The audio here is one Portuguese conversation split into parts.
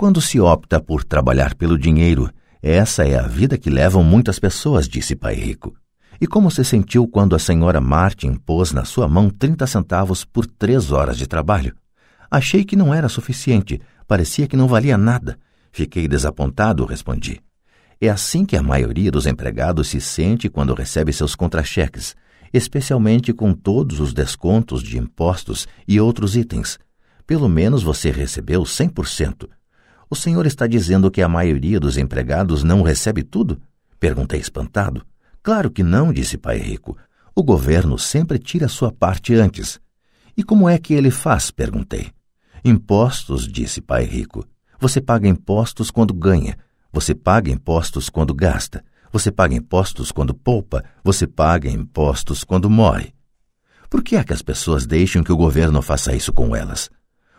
Quando se opta por trabalhar pelo dinheiro, essa é a vida que levam muitas pessoas, disse Pai Rico. E como se sentiu quando a senhora Martin pôs na sua mão 30 centavos por três horas de trabalho? Achei que não era suficiente, parecia que não valia nada. Fiquei desapontado, respondi. É assim que a maioria dos empregados se sente quando recebe seus contra-cheques, especialmente com todos os descontos de impostos e outros itens. Pelo menos você recebeu 100%. O senhor está dizendo que a maioria dos empregados não recebe tudo? Perguntei espantado. Claro que não, disse Pai Rico. O governo sempre tira sua parte antes. E como é que ele faz? perguntei. Impostos, disse Pai Rico. Você paga impostos quando ganha. Você paga impostos quando gasta. Você paga impostos quando poupa. Você paga impostos quando morre. Por que é que as pessoas deixam que o governo faça isso com elas?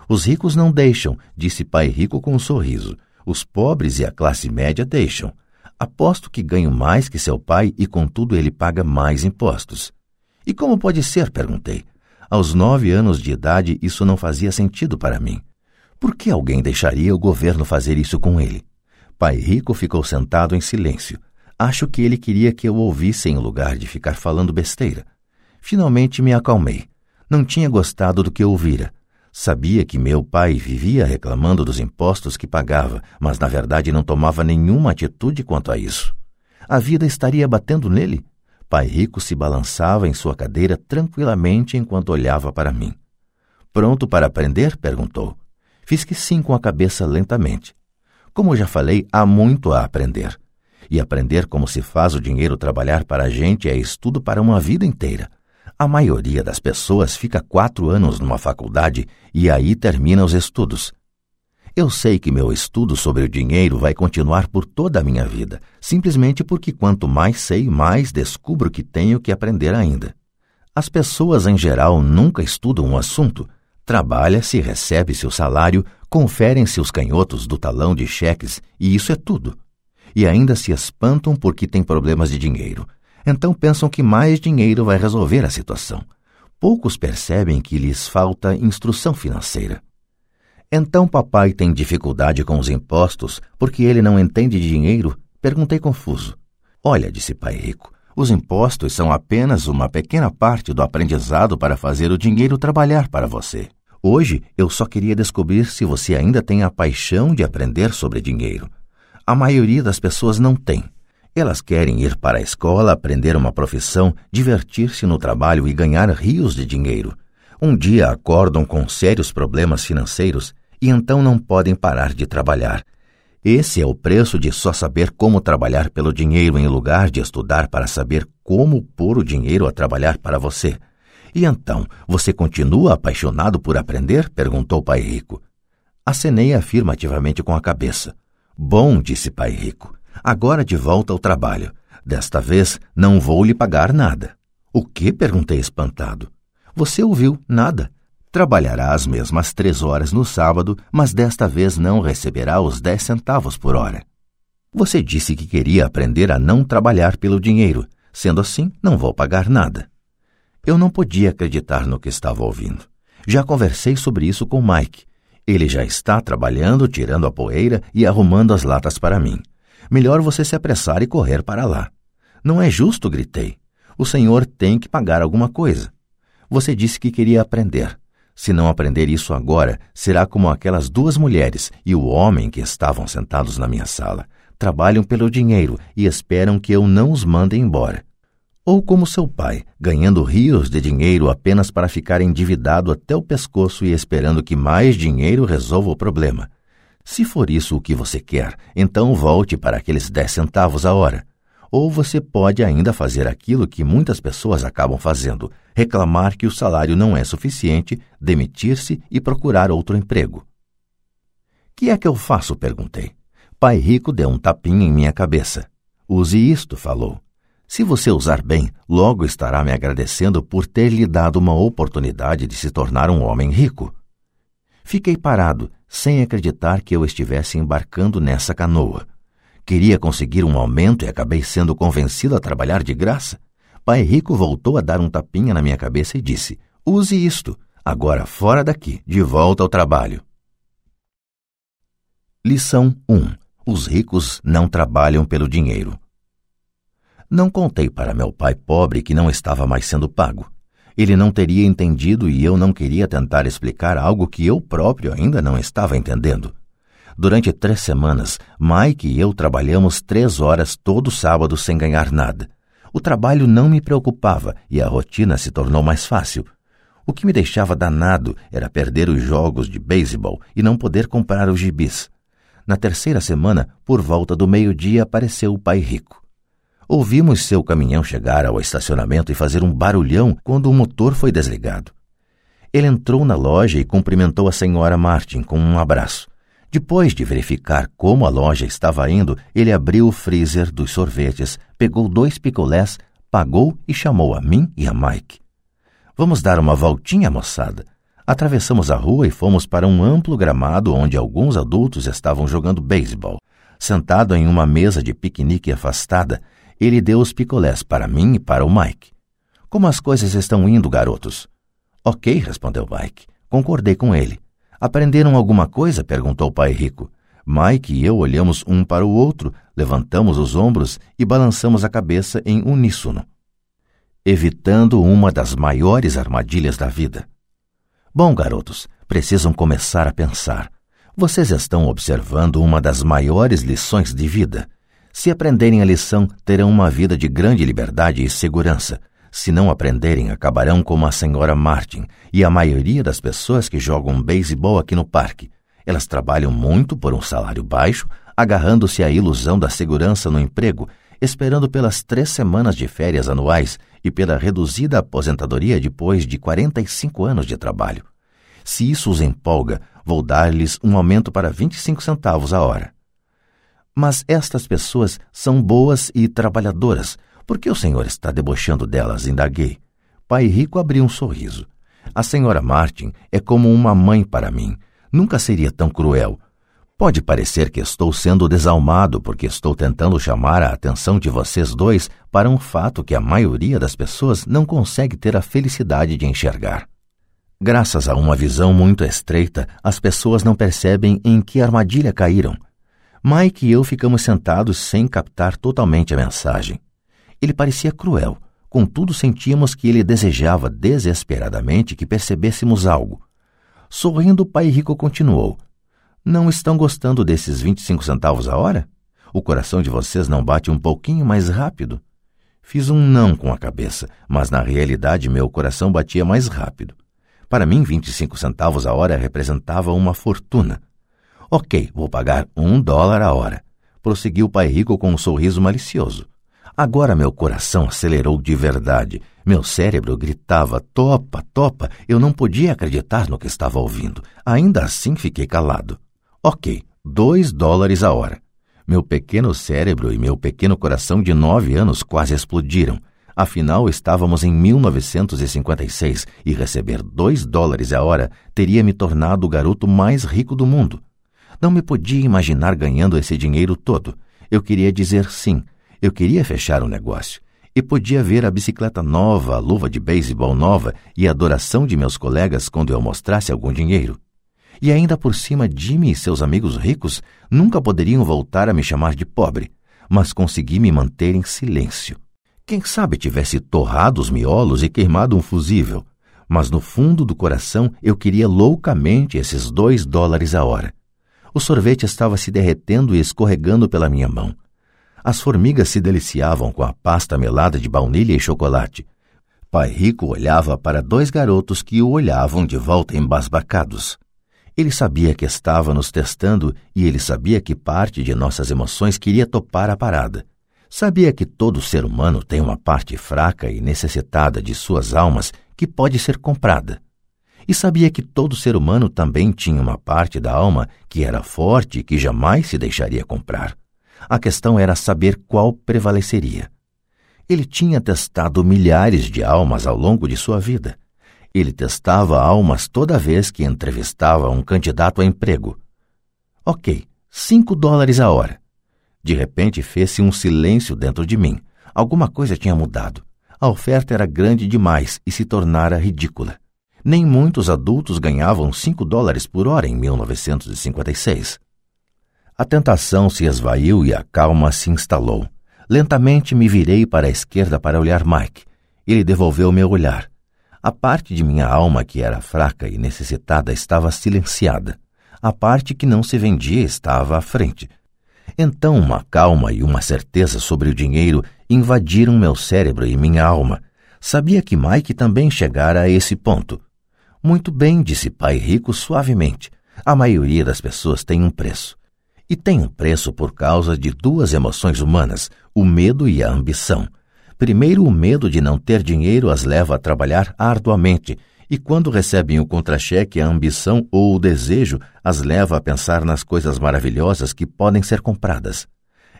Os ricos não deixam, disse pai rico com um sorriso. Os pobres e a classe média deixam. Aposto que ganho mais que seu pai e, contudo, ele paga mais impostos. E como pode ser? perguntei. Aos nove anos de idade, isso não fazia sentido para mim. Por que alguém deixaria o governo fazer isso com ele? Pai Rico ficou sentado em silêncio. Acho que ele queria que eu ouvisse em lugar de ficar falando besteira. Finalmente me acalmei. Não tinha gostado do que ouvira. Sabia que meu pai vivia reclamando dos impostos que pagava, mas na verdade não tomava nenhuma atitude quanto a isso. A vida estaria batendo nele? Pai Rico se balançava em sua cadeira tranquilamente enquanto olhava para mim. Pronto para aprender? perguntou. Fiz que sim com a cabeça lentamente. Como já falei, há muito a aprender. E aprender como se faz o dinheiro trabalhar para a gente é estudo para uma vida inteira. A maioria das pessoas fica quatro anos numa faculdade e aí termina os estudos. Eu sei que meu estudo sobre o dinheiro vai continuar por toda a minha vida, simplesmente porque quanto mais sei, mais descubro que tenho que aprender ainda. As pessoas em geral nunca estudam um assunto. Trabalha-se, recebe-se o salário, conferem-se os canhotos do talão de cheques e isso é tudo. E ainda se espantam porque têm problemas de dinheiro então pensam que mais dinheiro vai resolver a situação. Poucos percebem que lhes falta instrução financeira. Então papai tem dificuldade com os impostos porque ele não entende de dinheiro? Perguntei confuso. Olha, disse pai rico, os impostos são apenas uma pequena parte do aprendizado para fazer o dinheiro trabalhar para você. Hoje eu só queria descobrir se você ainda tem a paixão de aprender sobre dinheiro. A maioria das pessoas não tem. Elas querem ir para a escola, aprender uma profissão, divertir-se no trabalho e ganhar rios de dinheiro. Um dia acordam com sérios problemas financeiros e então não podem parar de trabalhar. Esse é o preço de só saber como trabalhar pelo dinheiro em lugar de estudar para saber como pôr o dinheiro a trabalhar para você. E então, você continua apaixonado por aprender? perguntou Pai Rico. Acenei afirmativamente com a cabeça. Bom, disse Pai Rico. Agora de volta ao trabalho. Desta vez não vou lhe pagar nada. O que? perguntei espantado. Você ouviu nada. Trabalhará as mesmas três horas no sábado, mas desta vez não receberá os dez centavos por hora. Você disse que queria aprender a não trabalhar pelo dinheiro. Sendo assim, não vou pagar nada. Eu não podia acreditar no que estava ouvindo. Já conversei sobre isso com Mike. Ele já está trabalhando, tirando a poeira e arrumando as latas para mim. Melhor você se apressar e correr para lá. Não é justo, gritei. O senhor tem que pagar alguma coisa. Você disse que queria aprender. Se não aprender isso agora, será como aquelas duas mulheres e o homem que estavam sentados na minha sala. Trabalham pelo dinheiro e esperam que eu não os mande embora. Ou como seu pai, ganhando rios de dinheiro apenas para ficar endividado até o pescoço e esperando que mais dinheiro resolva o problema. Se for isso o que você quer, então volte para aqueles 10 centavos a hora. Ou você pode ainda fazer aquilo que muitas pessoas acabam fazendo: reclamar que o salário não é suficiente, demitir-se e procurar outro emprego. Que é que eu faço? perguntei. Pai Rico deu um tapinha em minha cabeça. Use isto, falou. Se você usar bem, logo estará me agradecendo por ter lhe dado uma oportunidade de se tornar um homem rico. Fiquei parado, sem acreditar que eu estivesse embarcando nessa canoa. Queria conseguir um aumento e acabei sendo convencido a trabalhar de graça. Pai Rico voltou a dar um tapinha na minha cabeça e disse: Use isto. Agora fora daqui, de volta ao trabalho. Lição 1. Os ricos não trabalham pelo dinheiro. Não contei para meu pai pobre que não estava mais sendo pago. Ele não teria entendido e eu não queria tentar explicar algo que eu próprio ainda não estava entendendo. Durante três semanas, Mike e eu trabalhamos três horas todo sábado sem ganhar nada. O trabalho não me preocupava e a rotina se tornou mais fácil. O que me deixava danado era perder os jogos de beisebol e não poder comprar os gibis. Na terceira semana, por volta do meio-dia, apareceu o pai rico. Ouvimos seu caminhão chegar ao estacionamento e fazer um barulhão quando o motor foi desligado. Ele entrou na loja e cumprimentou a senhora Martin com um abraço. Depois de verificar como a loja estava indo, ele abriu o freezer dos sorvetes, pegou dois picolés, pagou e chamou a mim e a Mike. Vamos dar uma voltinha, moçada. Atravessamos a rua e fomos para um amplo gramado onde alguns adultos estavam jogando beisebol. Sentado em uma mesa de piquenique afastada, ele deu os picolés para mim e para o Mike. Como as coisas estão indo, garotos? Ok, respondeu Mike. Concordei com ele. Aprenderam alguma coisa? perguntou o pai rico. Mike e eu olhamos um para o outro, levantamos os ombros e balançamos a cabeça em uníssono, evitando uma das maiores armadilhas da vida. Bom, garotos, precisam começar a pensar. Vocês estão observando uma das maiores lições de vida. Se aprenderem a lição, terão uma vida de grande liberdade e segurança. Se não aprenderem, acabarão como a senhora Martin e a maioria das pessoas que jogam beisebol aqui no parque. Elas trabalham muito por um salário baixo, agarrando-se à ilusão da segurança no emprego, esperando pelas três semanas de férias anuais e pela reduzida aposentadoria depois de 45 anos de trabalho. Se isso os empolga, vou dar-lhes um aumento para 25 centavos a hora. Mas estas pessoas são boas e trabalhadoras. Por que o senhor está debochando delas? indaguei. Pai Rico abriu um sorriso. A senhora Martin é como uma mãe para mim. Nunca seria tão cruel. Pode parecer que estou sendo desalmado porque estou tentando chamar a atenção de vocês dois para um fato que a maioria das pessoas não consegue ter a felicidade de enxergar. Graças a uma visão muito estreita, as pessoas não percebem em que armadilha caíram. Mike e eu ficamos sentados sem captar totalmente a mensagem. Ele parecia cruel, contudo sentíamos que ele desejava desesperadamente que percebêssemos algo. Sorrindo, o pai rico continuou. Não estão gostando desses 25 centavos a hora? O coração de vocês não bate um pouquinho mais rápido? Fiz um não com a cabeça, mas na realidade meu coração batia mais rápido. Para mim, 25 centavos a hora representava uma fortuna. Ok, vou pagar um dólar a hora. Prosseguiu o pai rico com um sorriso malicioso. Agora meu coração acelerou de verdade. Meu cérebro gritava: topa, topa. Eu não podia acreditar no que estava ouvindo. Ainda assim fiquei calado. Ok, dois dólares a hora. Meu pequeno cérebro e meu pequeno coração de nove anos quase explodiram. Afinal, estávamos em 1956 e receber dois dólares a hora teria me tornado o garoto mais rico do mundo. Não me podia imaginar ganhando esse dinheiro todo. Eu queria dizer sim. Eu queria fechar o um negócio. E podia ver a bicicleta nova, a luva de beisebol nova e a adoração de meus colegas quando eu mostrasse algum dinheiro. E ainda por cima, Jimmy e seus amigos ricos nunca poderiam voltar a me chamar de pobre, mas consegui me manter em silêncio. Quem sabe tivesse torrado os miolos e queimado um fusível, mas no fundo do coração eu queria loucamente esses dois dólares a hora. O sorvete estava se derretendo e escorregando pela minha mão. As formigas se deliciavam com a pasta melada de baunilha e chocolate. Pai Rico olhava para dois garotos que o olhavam de volta embasbacados. Ele sabia que estava nos testando e ele sabia que parte de nossas emoções queria topar a parada. Sabia que todo ser humano tem uma parte fraca e necessitada de suas almas que pode ser comprada. E sabia que todo ser humano também tinha uma parte da alma que era forte e que jamais se deixaria comprar. A questão era saber qual prevaleceria. Ele tinha testado milhares de almas ao longo de sua vida ele testava almas toda vez que entrevistava um candidato a emprego. Ok, cinco dólares a hora. De repente fez-se um silêncio dentro de mim. Alguma coisa tinha mudado. A oferta era grande demais e se tornara ridícula. Nem muitos adultos ganhavam cinco dólares por hora em 1956. A tentação se esvaiu e a calma se instalou. Lentamente me virei para a esquerda para olhar Mike. Ele devolveu meu olhar. A parte de minha alma que era fraca e necessitada estava silenciada. A parte que não se vendia estava à frente. Então uma calma e uma certeza sobre o dinheiro invadiram meu cérebro e minha alma. Sabia que Mike também chegara a esse ponto. Muito bem, disse Pai Rico suavemente. A maioria das pessoas tem um preço. E tem um preço por causa de duas emoções humanas, o medo e a ambição. Primeiro, o medo de não ter dinheiro as leva a trabalhar arduamente, e quando recebem o contra-cheque, a ambição ou o desejo as leva a pensar nas coisas maravilhosas que podem ser compradas.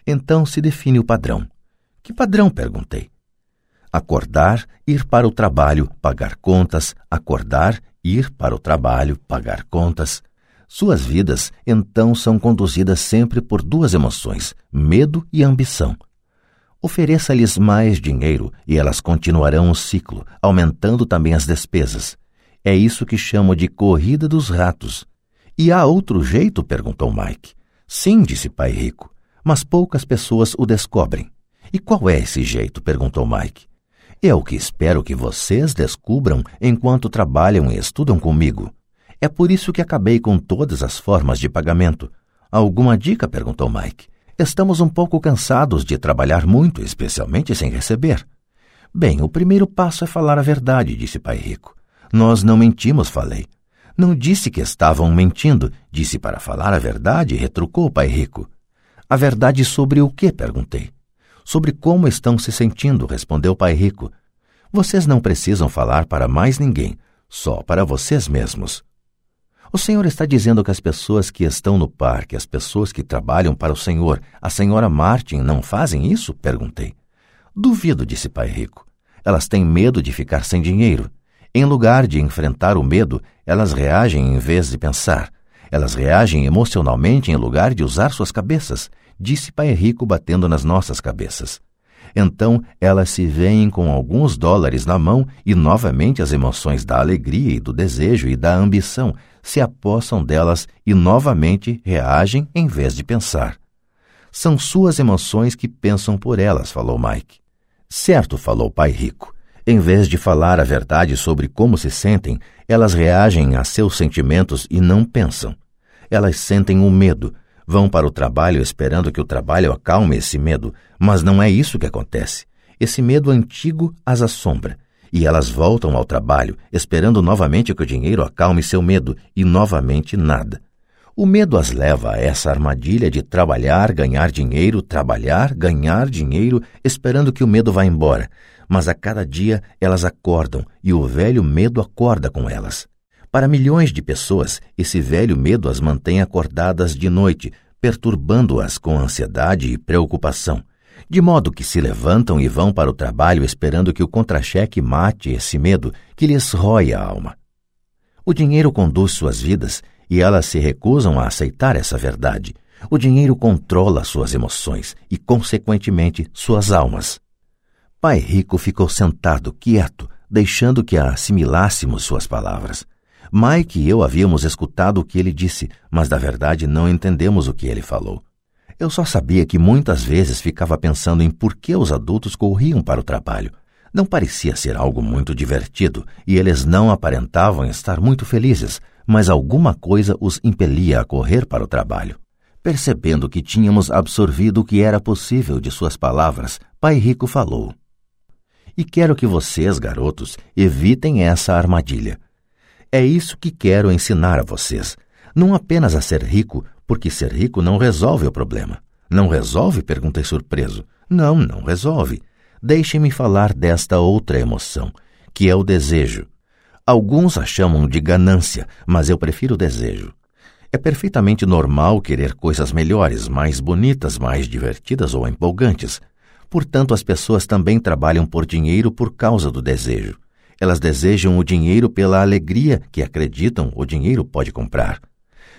Então se define o padrão. Que padrão? perguntei. Acordar, ir para o trabalho, pagar contas, acordar, ir para o trabalho, pagar contas. Suas vidas, então, são conduzidas sempre por duas emoções, medo e ambição. Ofereça-lhes mais dinheiro e elas continuarão o ciclo, aumentando também as despesas. É isso que chamo de corrida dos ratos. E há outro jeito? perguntou Mike. Sim, disse Pai Rico, mas poucas pessoas o descobrem. E qual é esse jeito? perguntou Mike. É o que espero que vocês descubram enquanto trabalham e estudam comigo. É por isso que acabei com todas as formas de pagamento. Alguma dica? perguntou Mike. Estamos um pouco cansados de trabalhar muito, especialmente sem receber. Bem, o primeiro passo é falar a verdade, disse Pai Rico. Nós não mentimos, falei. Não disse que estavam mentindo, disse para falar a verdade, retrucou Pai Rico. A verdade sobre o que? perguntei. Sobre como estão se sentindo, respondeu Pai Rico. Vocês não precisam falar para mais ninguém, só para vocês mesmos. O Senhor está dizendo que as pessoas que estão no parque, as pessoas que trabalham para o Senhor, a senhora Martin, não fazem isso? Perguntei. Duvido, disse Pai Rico. Elas têm medo de ficar sem dinheiro. Em lugar de enfrentar o medo, elas reagem em vez de pensar. Elas reagem emocionalmente em lugar de usar suas cabeças, disse Pai Rico batendo nas nossas cabeças. Então elas se veem com alguns dólares na mão e novamente as emoções da alegria e do desejo e da ambição se apossam delas e novamente reagem em vez de pensar. São suas emoções que pensam por elas, falou Mike. Certo, falou Pai Rico. Em vez de falar a verdade sobre como se sentem, elas reagem a seus sentimentos e não pensam. Elas sentem o medo, Vão para o trabalho esperando que o trabalho acalme esse medo, mas não é isso que acontece. Esse medo antigo as assombra. E elas voltam ao trabalho, esperando novamente que o dinheiro acalme seu medo, e novamente nada. O medo as leva a essa armadilha de trabalhar, ganhar dinheiro, trabalhar, ganhar dinheiro, esperando que o medo vá embora. Mas a cada dia elas acordam e o velho medo acorda com elas. Para milhões de pessoas, esse velho medo as mantém acordadas de noite, perturbando-as com ansiedade e preocupação, de modo que se levantam e vão para o trabalho esperando que o contra-cheque mate esse medo que lhes rói a alma. O dinheiro conduz suas vidas e elas se recusam a aceitar essa verdade. O dinheiro controla suas emoções e, consequentemente, suas almas. Pai Rico ficou sentado, quieto, deixando que assimilássemos suas palavras. Mike e eu havíamos escutado o que ele disse, mas da verdade não entendemos o que ele falou. Eu só sabia que muitas vezes ficava pensando em por que os adultos corriam para o trabalho. Não parecia ser algo muito divertido e eles não aparentavam estar muito felizes, mas alguma coisa os impelia a correr para o trabalho. Percebendo que tínhamos absorvido o que era possível de suas palavras, Pai Rico falou: E quero que vocês, garotos, evitem essa armadilha. É isso que quero ensinar a vocês. Não apenas a ser rico, porque ser rico não resolve o problema. Não resolve? perguntei surpreso. Não, não resolve. Deixem-me falar desta outra emoção, que é o desejo. Alguns a chamam de ganância, mas eu prefiro desejo. É perfeitamente normal querer coisas melhores, mais bonitas, mais divertidas ou empolgantes. Portanto, as pessoas também trabalham por dinheiro por causa do desejo. Elas desejam o dinheiro pela alegria que acreditam o dinheiro pode comprar.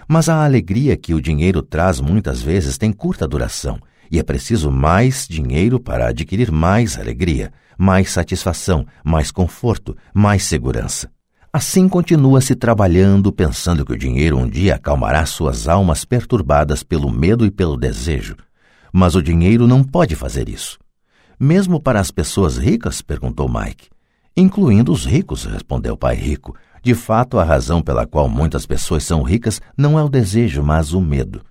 Mas a alegria que o dinheiro traz muitas vezes tem curta duração e é preciso mais dinheiro para adquirir mais alegria, mais satisfação, mais conforto, mais segurança. Assim continua-se trabalhando, pensando que o dinheiro um dia acalmará suas almas perturbadas pelo medo e pelo desejo. Mas o dinheiro não pode fazer isso. Mesmo para as pessoas ricas? perguntou Mike. Incluindo os ricos, respondeu o pai rico. De fato, a razão pela qual muitas pessoas são ricas não é o desejo, mas o medo.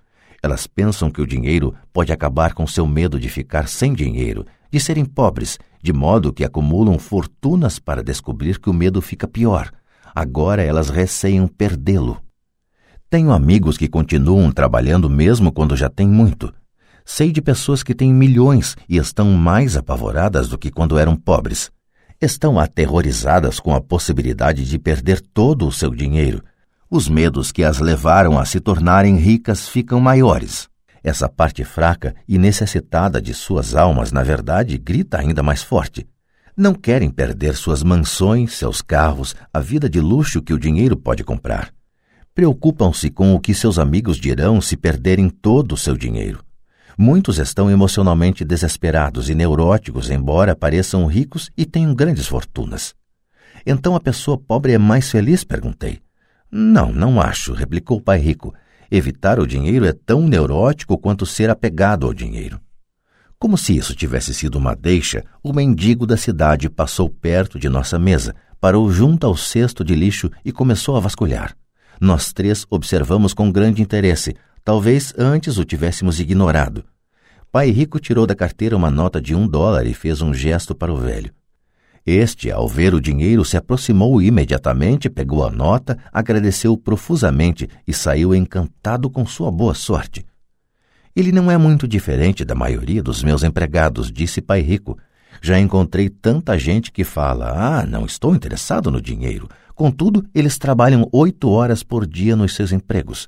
Elas pensam que o dinheiro pode acabar com seu medo de ficar sem dinheiro, de serem pobres, de modo que acumulam fortunas para descobrir que o medo fica pior. Agora elas receiam perdê-lo. Tenho amigos que continuam trabalhando mesmo quando já têm muito. Sei de pessoas que têm milhões e estão mais apavoradas do que quando eram pobres. Estão aterrorizadas com a possibilidade de perder todo o seu dinheiro. Os medos que as levaram a se tornarem ricas ficam maiores. Essa parte fraca e necessitada de suas almas, na verdade, grita ainda mais forte. Não querem perder suas mansões, seus carros, a vida de luxo que o dinheiro pode comprar. Preocupam-se com o que seus amigos dirão se perderem todo o seu dinheiro. Muitos estão emocionalmente desesperados e neuróticos, embora pareçam ricos e tenham grandes fortunas. Então a pessoa pobre é mais feliz? perguntei. Não, não acho, replicou o pai rico. Evitar o dinheiro é tão neurótico quanto ser apegado ao dinheiro. Como se isso tivesse sido uma deixa, o mendigo da cidade passou perto de nossa mesa, parou junto ao cesto de lixo e começou a vasculhar. Nós três observamos com grande interesse. Talvez antes o tivéssemos ignorado. Pai Rico tirou da carteira uma nota de um dólar e fez um gesto para o velho. Este, ao ver o dinheiro, se aproximou imediatamente, pegou a nota, agradeceu profusamente e saiu encantado com sua boa sorte. Ele não é muito diferente da maioria dos meus empregados, disse Pai Rico. Já encontrei tanta gente que fala: Ah, não estou interessado no dinheiro. Contudo, eles trabalham oito horas por dia nos seus empregos.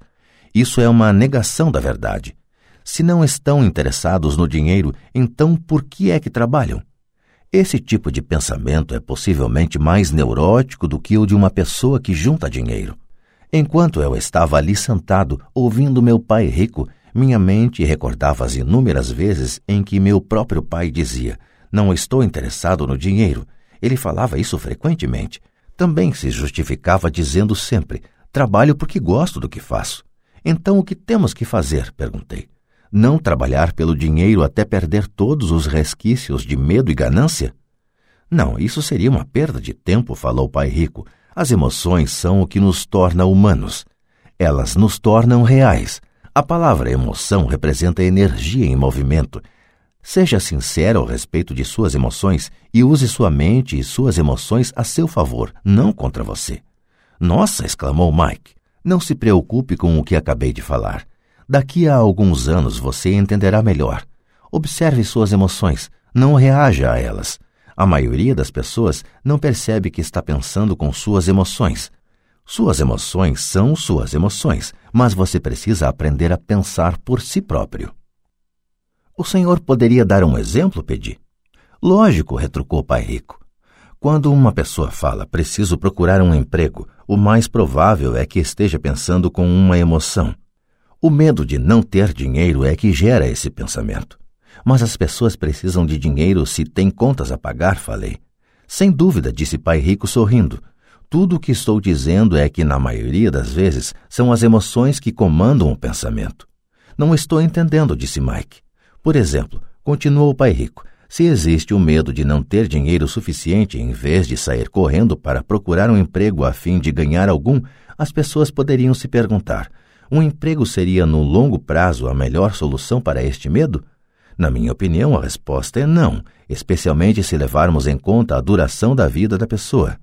Isso é uma negação da verdade. Se não estão interessados no dinheiro, então por que é que trabalham? Esse tipo de pensamento é possivelmente mais neurótico do que o de uma pessoa que junta dinheiro. Enquanto eu estava ali sentado, ouvindo meu pai rico, minha mente recordava as inúmeras vezes em que meu próprio pai dizia: Não estou interessado no dinheiro. Ele falava isso frequentemente. Também se justificava dizendo sempre: Trabalho porque gosto do que faço. Então o que temos que fazer? perguntei não trabalhar pelo dinheiro até perder todos os resquícios de medo e ganância? Não, isso seria uma perda de tempo, falou o pai rico. As emoções são o que nos torna humanos. Elas nos tornam reais. A palavra emoção representa energia em movimento. Seja sincero ao respeito de suas emoções e use sua mente e suas emoções a seu favor, não contra você. Nossa! exclamou Mike. Não se preocupe com o que acabei de falar. Daqui a alguns anos você entenderá melhor. Observe suas emoções, não reaja a elas. A maioria das pessoas não percebe que está pensando com suas emoções. Suas emoções são suas emoções, mas você precisa aprender a pensar por si próprio. O senhor poderia dar um exemplo, pedi? Lógico, retrucou o pai rico. Quando uma pessoa fala preciso procurar um emprego, o mais provável é que esteja pensando com uma emoção. O medo de não ter dinheiro é que gera esse pensamento. Mas as pessoas precisam de dinheiro se têm contas a pagar, falei. Sem dúvida, disse Pai Rico sorrindo. Tudo o que estou dizendo é que, na maioria das vezes, são as emoções que comandam o pensamento. Não estou entendendo, disse Mike. Por exemplo, continuou o Pai Rico, se existe o medo de não ter dinheiro suficiente em vez de sair correndo para procurar um emprego a fim de ganhar algum, as pessoas poderiam se perguntar: um emprego seria, no longo prazo, a melhor solução para este medo? Na minha opinião, a resposta é não, especialmente se levarmos em conta a duração da vida da pessoa.